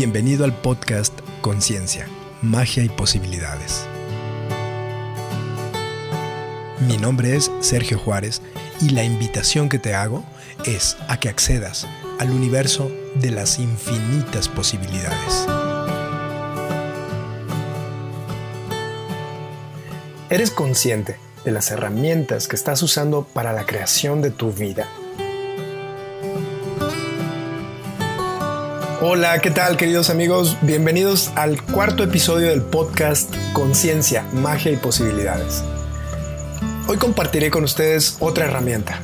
Bienvenido al podcast Conciencia, Magia y Posibilidades. Mi nombre es Sergio Juárez y la invitación que te hago es a que accedas al universo de las infinitas posibilidades. ¿Eres consciente de las herramientas que estás usando para la creación de tu vida? Hola, ¿qué tal queridos amigos? Bienvenidos al cuarto episodio del podcast Conciencia, Magia y Posibilidades. Hoy compartiré con ustedes otra herramienta.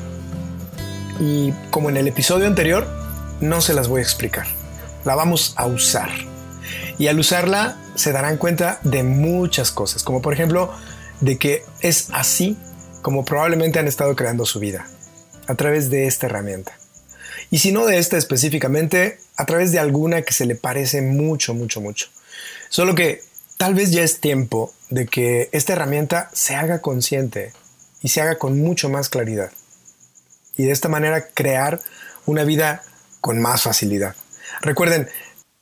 Y como en el episodio anterior, no se las voy a explicar. La vamos a usar. Y al usarla se darán cuenta de muchas cosas, como por ejemplo de que es así como probablemente han estado creando su vida, a través de esta herramienta. Y si no de esta específicamente, a través de alguna que se le parece mucho, mucho, mucho. Solo que tal vez ya es tiempo de que esta herramienta se haga consciente y se haga con mucho más claridad. Y de esta manera crear una vida con más facilidad. Recuerden,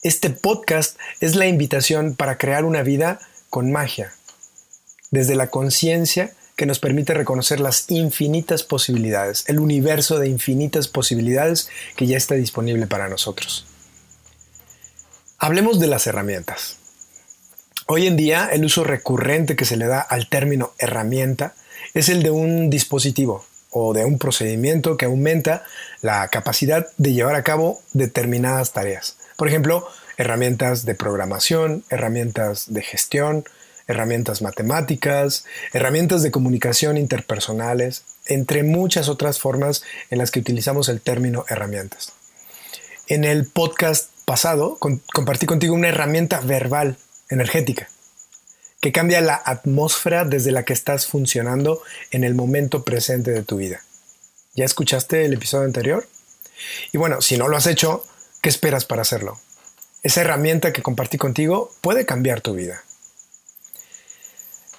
este podcast es la invitación para crear una vida con magia, desde la conciencia que nos permite reconocer las infinitas posibilidades, el universo de infinitas posibilidades que ya está disponible para nosotros. Hablemos de las herramientas. Hoy en día el uso recurrente que se le da al término herramienta es el de un dispositivo o de un procedimiento que aumenta la capacidad de llevar a cabo determinadas tareas. Por ejemplo, herramientas de programación, herramientas de gestión, herramientas matemáticas, herramientas de comunicación interpersonales, entre muchas otras formas en las que utilizamos el término herramientas. En el podcast pasado compartí contigo una herramienta verbal, energética, que cambia la atmósfera desde la que estás funcionando en el momento presente de tu vida. ¿Ya escuchaste el episodio anterior? Y bueno, si no lo has hecho, ¿qué esperas para hacerlo? Esa herramienta que compartí contigo puede cambiar tu vida.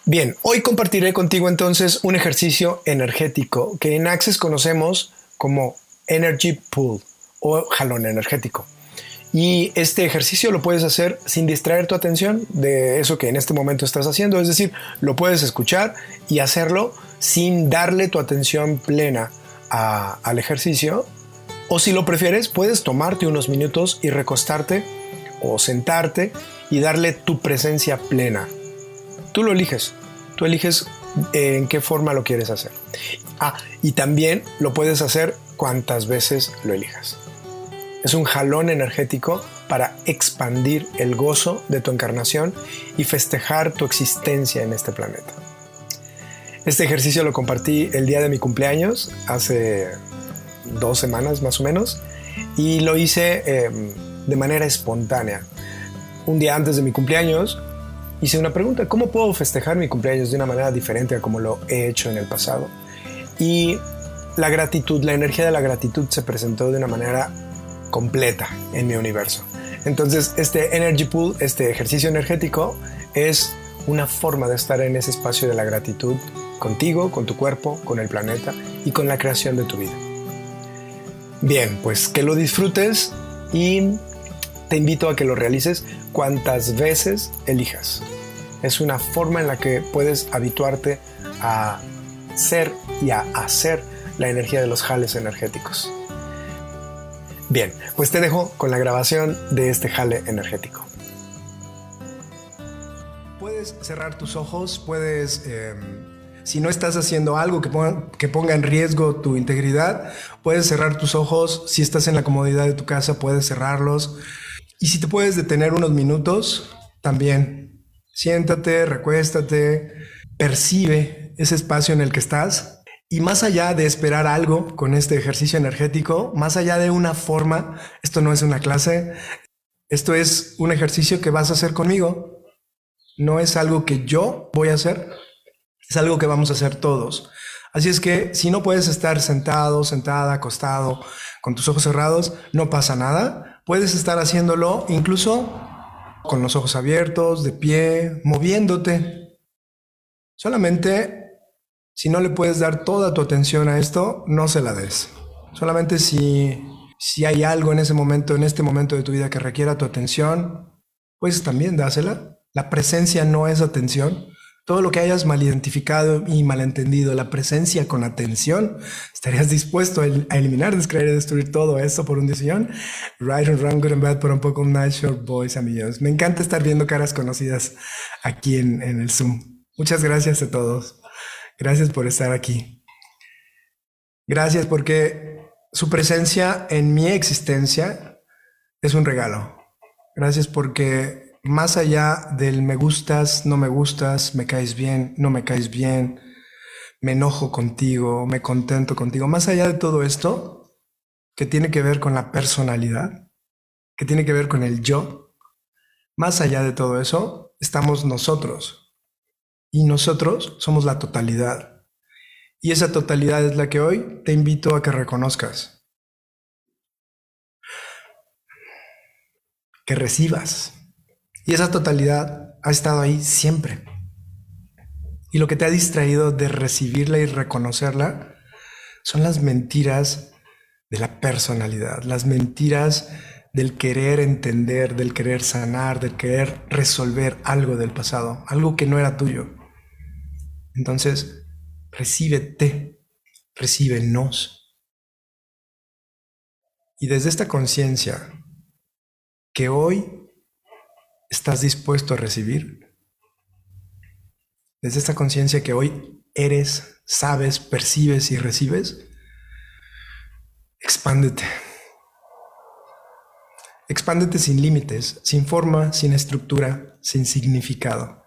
Bien, hoy compartiré contigo entonces un ejercicio energético que en Access conocemos como Energy Pool o jalón energético. Y este ejercicio lo puedes hacer sin distraer tu atención de eso que en este momento estás haciendo, es decir, lo puedes escuchar y hacerlo sin darle tu atención plena al ejercicio. O si lo prefieres, puedes tomarte unos minutos y recostarte o sentarte y darle tu presencia plena Tú lo eliges. Tú eliges eh, en qué forma lo quieres hacer. Ah, y también lo puedes hacer cuantas veces lo elijas. Es un jalón energético para expandir el gozo de tu encarnación y festejar tu existencia en este planeta. Este ejercicio lo compartí el día de mi cumpleaños, hace dos semanas más o menos, y lo hice em, de manera espontánea. Un día antes de mi cumpleaños hice una pregunta, ¿cómo puedo festejar mi cumpleaños de una manera diferente a como lo he hecho en el pasado? Y la gratitud, la energía de la gratitud se presentó de una manera completa en mi universo. Entonces, este Energy Pool, este ejercicio energético, es una forma de estar en ese espacio de la gratitud contigo, con tu cuerpo, con el planeta y con la creación de tu vida. Bien, pues que lo disfrutes y te invito a que lo realices cuantas veces elijas. Es una forma en la que puedes habituarte a ser y a hacer la energía de los jales energéticos. Bien, pues te dejo con la grabación de este jale energético. Puedes cerrar tus ojos, puedes, em, si no estás haciendo algo que ponga, que ponga en riesgo tu integridad, puedes cerrar tus ojos. Si estás en la comodidad de tu casa, puedes cerrarlos. Y si te puedes detener unos minutos, también siéntate, recuéstate, percibe ese espacio en el que estás. Y más allá de esperar algo con este ejercicio energético, más allá de una forma, esto no es una clase, esto es un ejercicio que vas a hacer conmigo. No es algo que yo voy a hacer, es algo que vamos a hacer todos. Así es que si no puedes estar sentado, sentada, acostado, con tus ojos cerrados, no pasa nada. Puedes estar haciéndolo incluso con los ojos abiertos, de pie, moviéndote. Solamente si no le puedes dar toda tu atención a esto, no se la des. Solamente si, Si hay algo en ese momento, en este momento de tu vida que requiera tu atención, pues también dásela. La presencia no es atención. Todo lo que hayas mal identificado y malentendido, la presencia con atención, ¿estarías dispuesto a, eliminar, descreer y destruir todo eso por un decisión? Right and wrong, good and bad, por un poco nice short boys, amigos. Me encanta estar viendo caras conocidas aquí en el Zoom. Muchas gracias a todos. Gracias por estar aquí. Gracias porque su presencia en mi existencia es un regalo. Gracias porque más allá del me gustas, no me gustas, me caes bien, no me caes bien, me enojo contigo, me contento contigo, más allá de todo esto, que tiene que ver con la personalidad, que tiene que ver con el yo, más allá de todo eso, estamos nosotros. Y nosotros somos la totalidad. Y esa totalidad es la que hoy te invito a que reconozcas. Que recibas. Y esa totalidad ha estado ahí siempre. Y lo que te ha distraído de recibirla y reconocerla son las mentiras de la personalidad, las mentiras del querer entender, del querer sanar, del querer resolver algo del pasado, algo que no era tuyo. Entonces, recíbete, recíbenos. Y desde esta conciencia que hoy estás dispuesto a recibir? Desde esta conciencia que hoy eres, sabes, percibes y recibes, expándete. Expándete sin límites, sin forma, sin estructura, sin significado.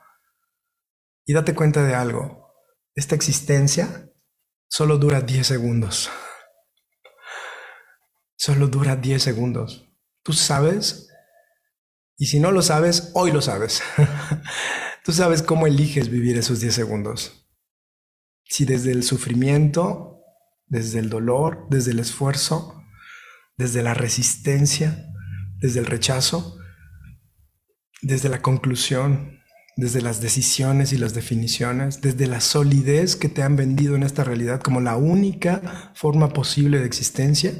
Y date cuenta de algo. Esta existencia solo dura 10 segundos. Solo dura 10 segundos. Tú sabes y si no lo sabes, hoy lo sabes. Tú sabes cómo eliges vivir esos 10 segundos. Si desde el sufrimiento, desde el dolor, desde el esfuerzo, desde la resistencia, desde el rechazo, desde la conclusión, desde las decisiones y las definiciones, desde la solidez que te han vendido en esta realidad como la única forma posible de existencia,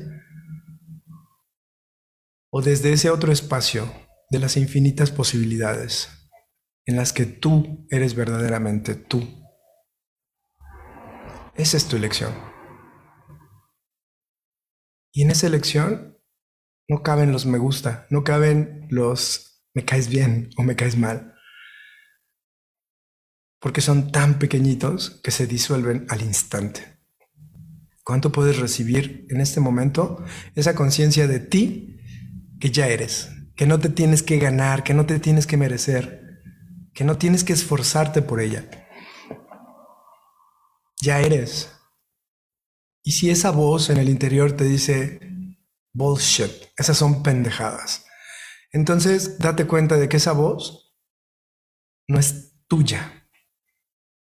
o desde ese otro espacio de las infinitas posibilidades en las que tú eres verdaderamente tú. Esa es tu elección. Y en esa elección no caben los me gusta, no caben los me caes bien o me caes mal, porque son tan pequeñitos que se disuelven al instante. ¿Cuánto puedes recibir en este momento esa conciencia de ti que ya eres, que no te tienes que ganar, que no te tienes que merecer, que no tienes que esforzarte por ella. Ya eres. Y si esa voz en el interior te dice, bullshit, esas son pendejadas, entonces date cuenta de que esa voz no es tuya,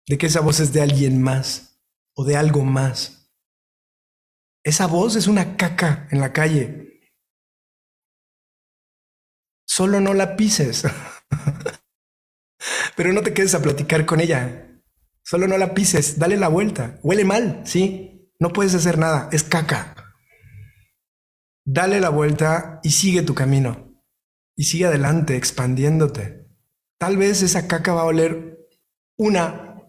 de que esa voz es de alguien más o de algo más. Esa voz es una caca en la calle Solo no la pises. Pero no te quedes a platicar con ella. Solo no la pises, dale la vuelta. Huele mal, sí. No puedes hacer nada, es caca. Dale la vuelta y sigue tu camino. Y sigue adelante, expandiéndote. Tal vez esa caca va a oler una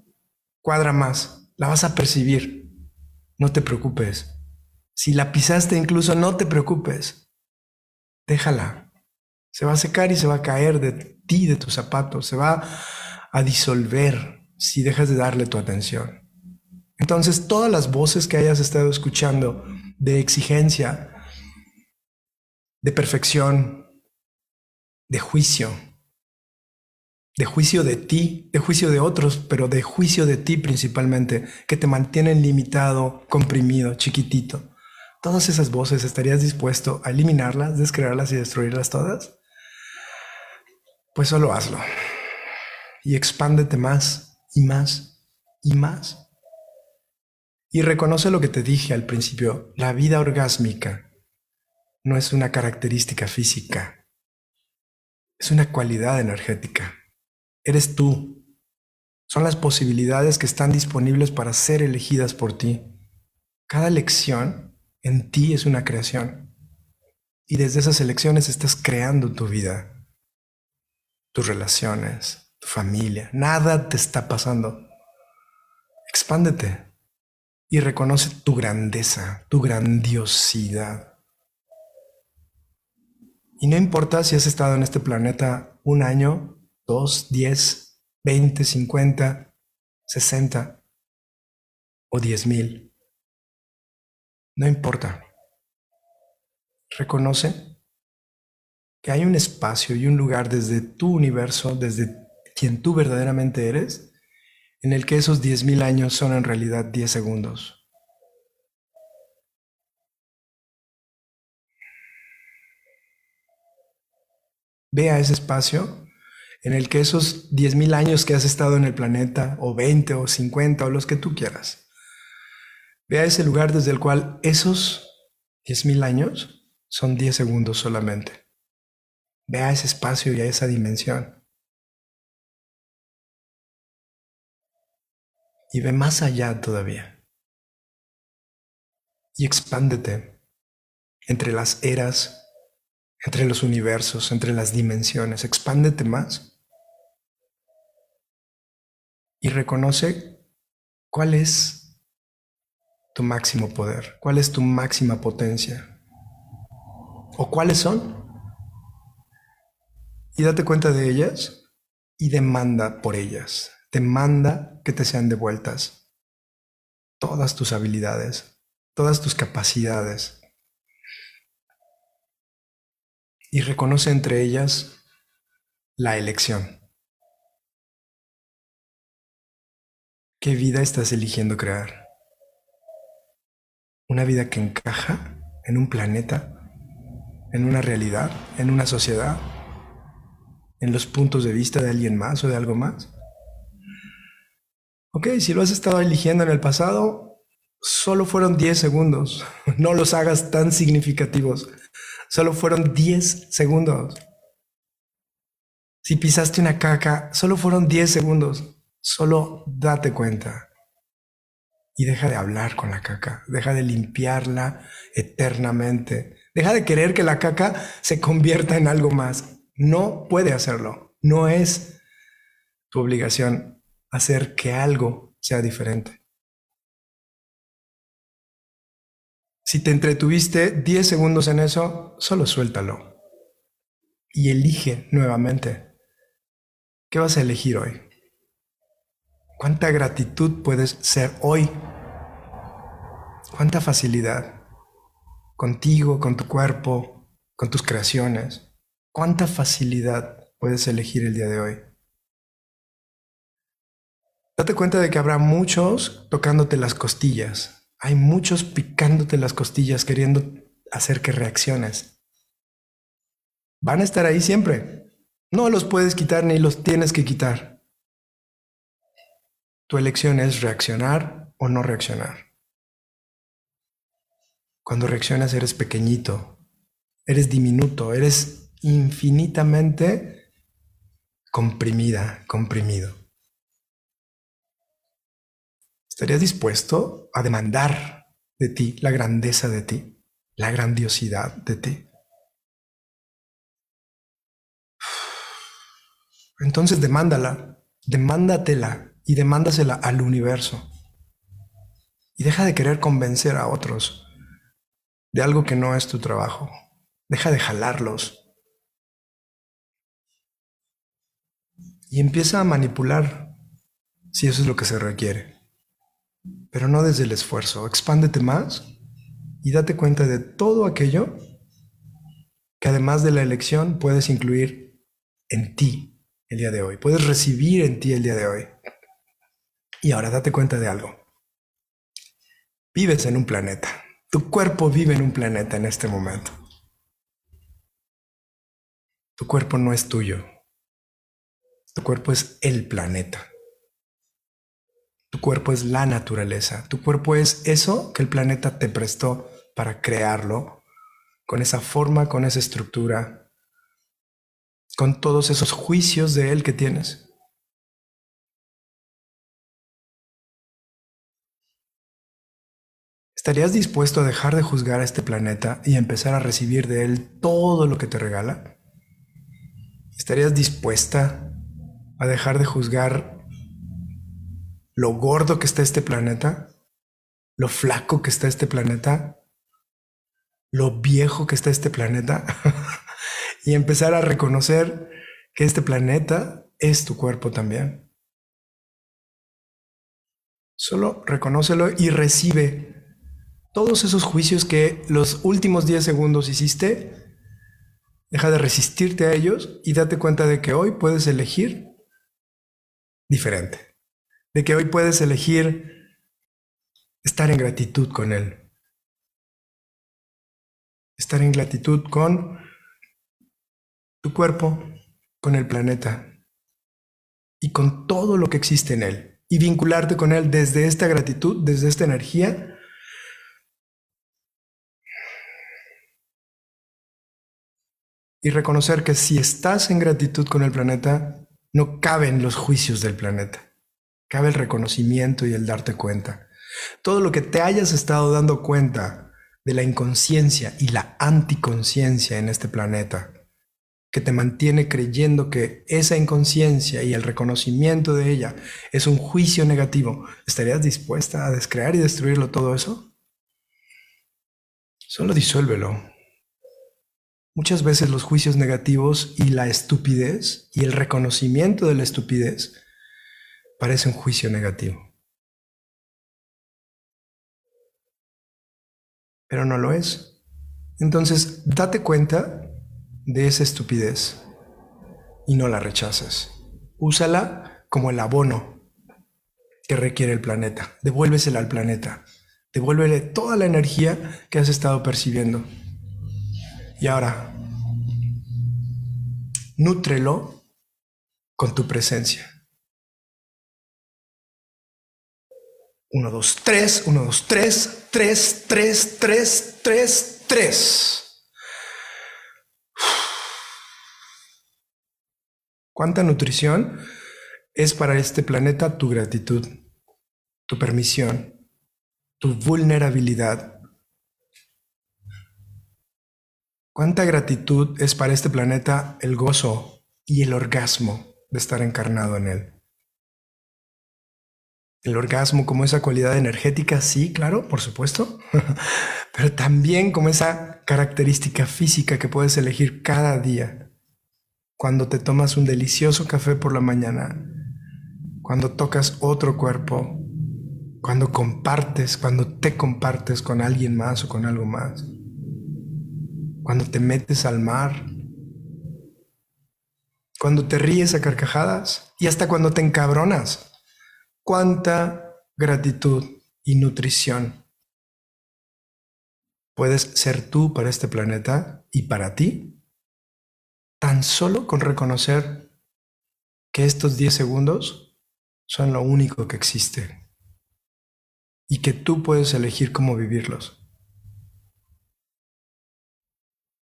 cuadra más. La vas a percibir. No te preocupes. Si la pisaste incluso, no te preocupes. Déjala. Se va a secar y se va a caer de ti, de tus zapatos, se va a disolver si dejas de darle tu atención. Entonces, todas las voces que hayas estado escuchando de exigencia, de perfección, de juicio, de juicio de ti, de juicio de otros, pero de juicio de ti principalmente, que te mantienen limitado, comprimido, chiquitito. Todas esas voces, ¿estarías dispuesto a eliminarlas, descrearlas y destruirlas todas? Pues solo hazlo. Y expándete más y más y más. Y reconoce lo que te dije al principio, la vida orgásmica no es una característica física, es una cualidad energética. Eres tú. Son las posibilidades que están disponibles para ser elegidas por ti. Cada elección en ti es una creación. Y desde esas elecciones estás creando tu vida, tus relaciones, tu familia. Nada te está pasando. Expándete y reconoce tu grandeza, tu grandiosidad. Y no importa si has estado en este planeta un año, dos, diez, veinte, cincuenta, sesenta o diez mil. No importa. Reconoce que hay un espacio y un lugar desde tu universo, desde quien tú verdaderamente eres, en el que esos diez mil años son en realidad diez segundos. Ve a ese espacio en el que esos diez mil años que has estado en el planeta, o 20 o 50 o los que tú quieras, ve a ese lugar desde el cual esos diez mil años son diez segundos solamente. Ve a ese espacio y a esa dimensión. y ve más allá todavía. Y expándete entre las eras, entre los universos, entre las dimensiones. Expándete más. Y reconoce cuál es tu máximo poder, cuál es tu máxima potencia. ¿O cuáles son? Y date cuenta de ellas y demanda por ellas te manda que te sean devueltas todas tus habilidades, todas tus capacidades. Y reconoce entre ellas la elección. ¿Qué vida estás eligiendo crear? ¿Una vida que encaja en un planeta, en una realidad, en una sociedad, en los puntos de vista de alguien más o de algo más? Ok, si lo has estado eligiendo en el pasado, solo fueron 10 segundos. No los hagas tan significativos. Solo fueron 10 segundos. Si pisaste una caca, solo fueron 10 segundos. Solo date cuenta. Y deja de hablar con la caca. Deja de limpiarla eternamente. Deja de querer que la caca se convierta en algo más. No puede hacerlo. No es tu obligación hacer que algo sea diferente. Si te entretuviste 10 segundos en eso, solo suéltalo y elige nuevamente. ¿Qué vas a elegir hoy? ¿Cuánta gratitud puedes ser hoy? ¿Cuánta facilidad? Contigo, con tu cuerpo, con tus creaciones. ¿Cuánta facilidad puedes elegir el día de hoy? Date cuenta de que habrá muchos tocándote las costillas. Hay muchos picándote las costillas queriendo hacer que reacciones. Van a estar ahí siempre. No los puedes quitar ni los tienes que quitar. Tu elección es reaccionar o no reaccionar. Cuando reaccionas eres pequeñito, eres diminuto, eres infinitamente comprimida, comprimido. ¿Estarías dispuesto a demandar de ti la grandeza de ti, la grandiosidad de ti? Entonces demándala, demándatela y demándasela al universo. Y deja de querer convencer a otros de algo que no es tu trabajo. Deja de jalarlos. Y empieza a manipular si eso es lo que se requiere pero no desde el esfuerzo. Expándete más y date cuenta de todo aquello que además de la elección puedes incluir en ti el día de hoy. Puedes recibir en ti el día de hoy. Y ahora date cuenta de algo. Vives en un planeta. Tu cuerpo vive en un planeta en este momento. Tu cuerpo no es tuyo. Tu cuerpo es el planeta. Tu cuerpo es la naturaleza. Tu cuerpo es eso que el planeta te prestó para crearlo, con esa forma, con esa estructura, con todos esos juicios de él que tienes. ¿Estarías dispuesto a dejar de juzgar a este planeta y empezar a recibir de él todo lo que te regala? ¿Estarías dispuesta a dejar de juzgar lo gordo que está este planeta? ¿Lo flaco que está este planeta? ¿Lo viejo que está este planeta? y empezar a reconocer que este planeta es tu cuerpo también. Solo reconócelo y recibe todos esos juicios que los últimos 10 segundos hiciste, deja de resistirte a ellos y date cuenta de que hoy puedes elegir diferente. De que hoy puedes elegir estar en gratitud con Él. Estar en gratitud con tu cuerpo, con el planeta y con todo lo que existe en Él. Y vincularte con Él desde esta gratitud, desde esta energía y reconocer que si estás en gratitud con el planeta, no caben los juicios del planeta. Cabe el reconocimiento y el darte cuenta. Todo lo que te hayas estado dando cuenta de la inconsciencia y la anticonciencia en este planeta, que te mantiene creyendo que esa inconsciencia y el reconocimiento de ella es un juicio negativo, ¿estarías dispuesta a descrear y destruirlo todo eso? Solo disuélvelo, Muchas veces los juicios negativos y la estupidez y el reconocimiento de la estupidez parece un juicio negativo. Pero no lo es. Entonces, date cuenta de esa estupidez y no la rechaces. Úsala como el abono que requiere el planeta. Devuélvesela al planeta. Devuélvele toda la energía que has estado percibiendo. Y ahora, nútrelo con tu presencia. Uno, dos, tres, uno, dos, tres, tres, tres, tres, tres, tres. ¿Cuánta nutrición es para este planeta tu gratitud, tu permisión, tu vulnerabilidad, Cuánta gratitud es para este planeta el gozo y el orgasmo de estar encarnado en él. El orgasmo como esa cualidad energética, sí, claro, por supuesto, pero también como esa característica física que puedes elegir cada día. Cuando te tomas un delicioso café por la mañana, cuando tocas otro cuerpo, cuando compartes, cuando te compartes con alguien más o con algo más cuando te metes al mar, cuando te ríes a carcajadas y hasta cuando te encabronas. Cuánta gratitud y nutrición puedes ser tú para este planeta y para ti, tan solo con reconocer que estos 10 segundos son lo único que existe y que tú puedes elegir cómo vivirlos.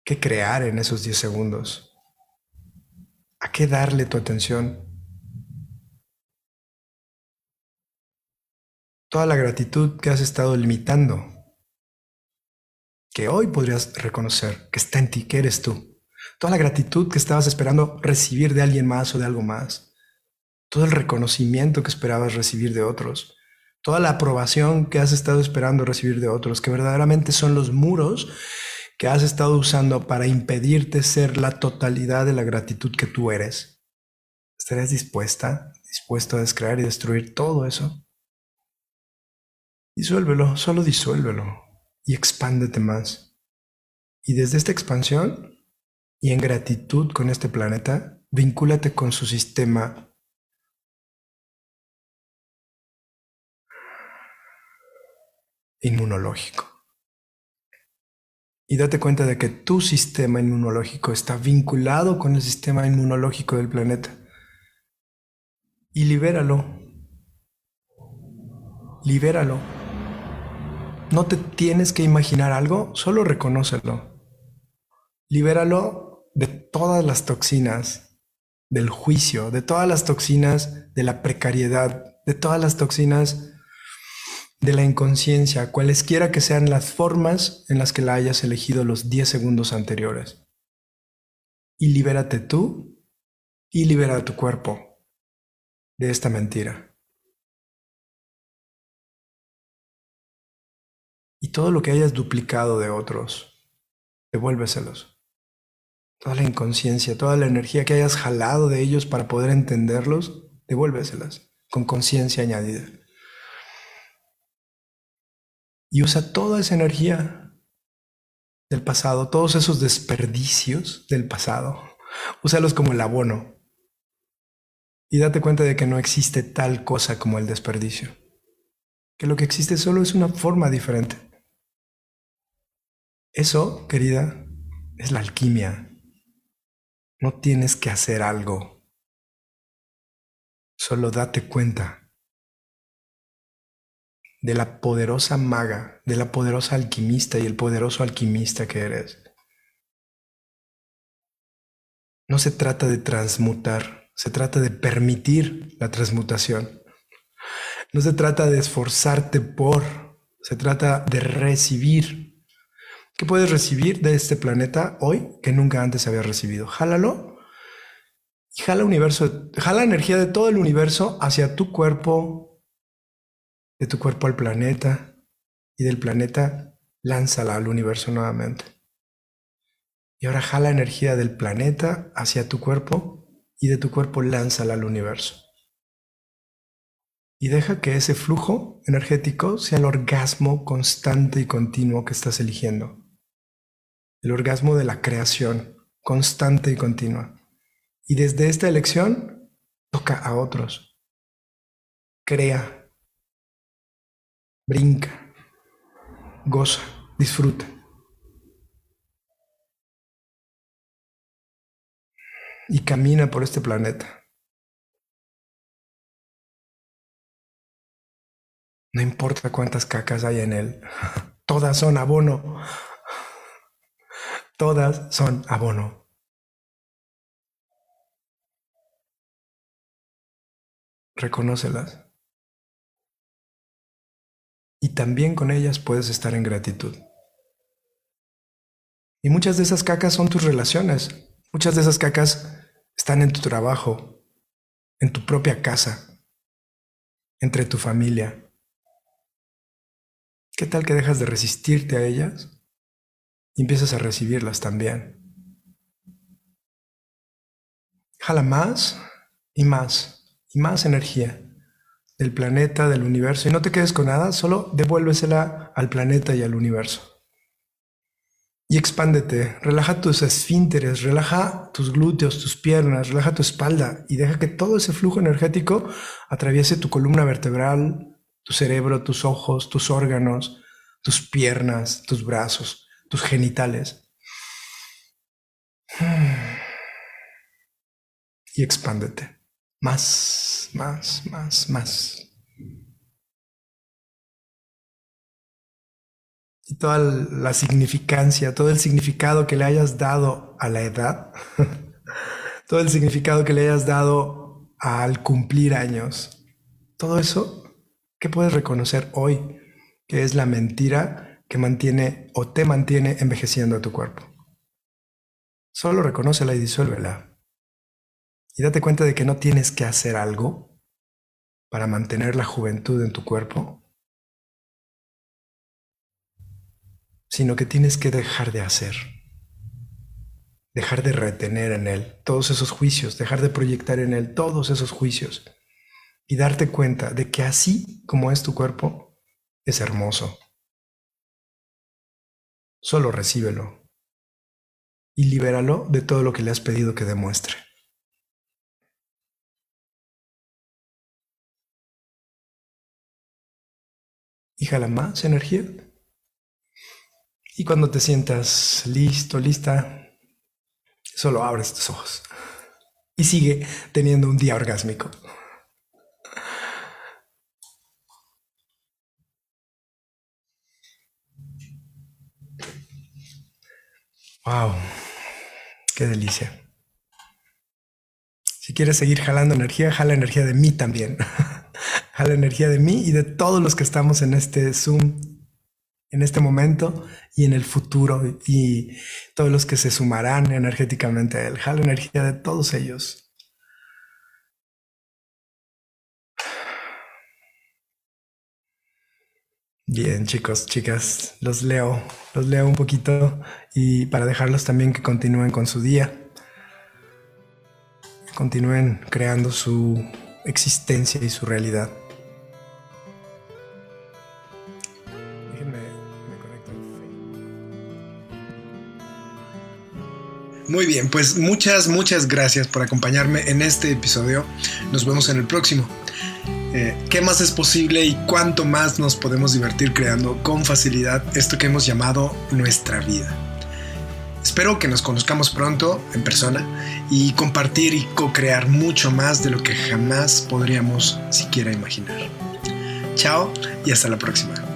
Qué crear en esos 10 segundos, a qué darle tu atención. Toda la gratitud que has estado limitando, que hoy podrías reconocer que está en ti, que eres tú. Toda la gratitud que estabas esperando recibir de alguien más o de algo más. Todo el reconocimiento que esperabas recibir de otros. Toda la aprobación que has estado esperando recibir de otros, que verdaderamente son los muros que has estado usando para impedirte ser la totalidad de la gratitud que tú eres. ¿Estarías dispuesta, dispuesto a descrear y destruir todo eso? Disuélvelo, solo disuélvelo y expándete más. Y desde esta expansión y en gratitud con este planeta, vincúlate con su sistema inmunológico y date cuenta de que tu sistema inmunológico está vinculado con el sistema inmunológico del planeta. Y libéralo. Libéralo. No te tienes que imaginar algo, solo reconócelo. Libéralo de todas las toxinas del juicio, de todas las toxinas de la precariedad, de todas las toxinas de la inconsciencia, cualesquiera que sean las formas en las que la hayas elegido los 10 segundos anteriores. Y libérate tú y libera tu cuerpo de esta mentira. Y todo lo que hayas duplicado de otros, devuélveselos. Toda la inconsciencia, toda la energía que hayas jalado de ellos para poder entenderlos, devuélveselas con conciencia añadida y usa toda esa energía del pasado, todos esos desperdicios del pasado, úsalos como el abono. Y date cuenta de que no existe tal cosa como el desperdicio. Que lo que existe solo es una forma diferente. Eso, querida, es la alquimia. No tienes que hacer algo. Solo date cuenta de la poderosa maga, de la poderosa alquimista y el poderoso alquimista que eres. No se trata de transmutar, se trata de permitir la transmutación. No se trata de esforzarte por, se trata de recibir. ¿Qué puedes recibir de este planeta hoy que nunca antes había recibido? Jálalo y jala universo, jala energía de todo el universo hacia tu cuerpo, de tu cuerpo al planeta y del planeta lánzala al universo nuevamente. Y ahora jala energía del planeta hacia tu cuerpo y de tu cuerpo lánzala al universo. Y deja que ese flujo energético sea el orgasmo constante y continuo que estás eligiendo. El orgasmo de la creación constante y continua. Y desde esta elección, toca a otros. Crea brinca, goza, disfruta. Y camina por este planeta. No importa cuántas cacas hay en él, todas son abono. Todas son abono. Reconócelas y también con ellas puedes estar en gratitud. Y muchas de esas cacas son tus relaciones. Muchas de esas cacas están en tu trabajo, en tu propia casa, entre tu familia. ¿Qué tal que dejas de resistirte a ellas y empiezas a recibirlas también? Jala más y más y más energía del planeta, del universo, y no te quedes con nada, solo devuélvesela al planeta y al universo. Y expándete, relaja tus esfínteres, relaja tus glúteos, tus piernas, relaja tu espalda y deja que todo ese flujo energético atraviese tu columna vertebral, tu cerebro, tus ojos, tus órganos, tus piernas, tus brazos, tus genitales. Y expándete. Más, más, más, más. Y toda la significancia, todo el significado que le hayas dado a la edad, todo el significado que le hayas dado al cumplir años, todo eso, ¿qué puedes reconocer hoy? Que es la mentira que mantiene o te mantiene envejeciendo a tu cuerpo. Solo reconócela y disuélvela y date cuenta de que no tienes que hacer algo para mantener la juventud en tu cuerpo, sino que tienes que dejar de hacer, dejar de retener en él todos esos juicios, dejar de proyectar en él todos esos juicios y darte cuenta de que así como es tu cuerpo, es hermoso. Solo recíbelo y libéralo de todo lo que le has pedido que demuestre. Y jala más energía. Y cuando te sientas listo, lista, solo abres tus ojos y sigue teniendo un día orgásmico. Wow, qué delicia. Si quieres seguir jalando energía, jala energía de mí también. jala energía de mí y de todos los que estamos en este Zoom, en este momento y en el futuro y todos los que se sumarán energéticamente a él. Jala energía de todos ellos. Bien, chicos, chicas, los leo, los leo un poquito y para dejarlos también que continúen con su día, continúen creando su existencia y su realidad. Muy bien, pues muchas, muchas gracias por acompañarme en este episodio. Nos vemos en el próximo. Eh, qué más es posible y cuánto más nos podemos divertir creando con facilidad esto que hemos llamado nuestra vida. Espero que nos conozcamos pronto en persona y compartir y co-crear mucho más de lo que jamás podríamos siquiera imaginar. Chao y hasta la próxima.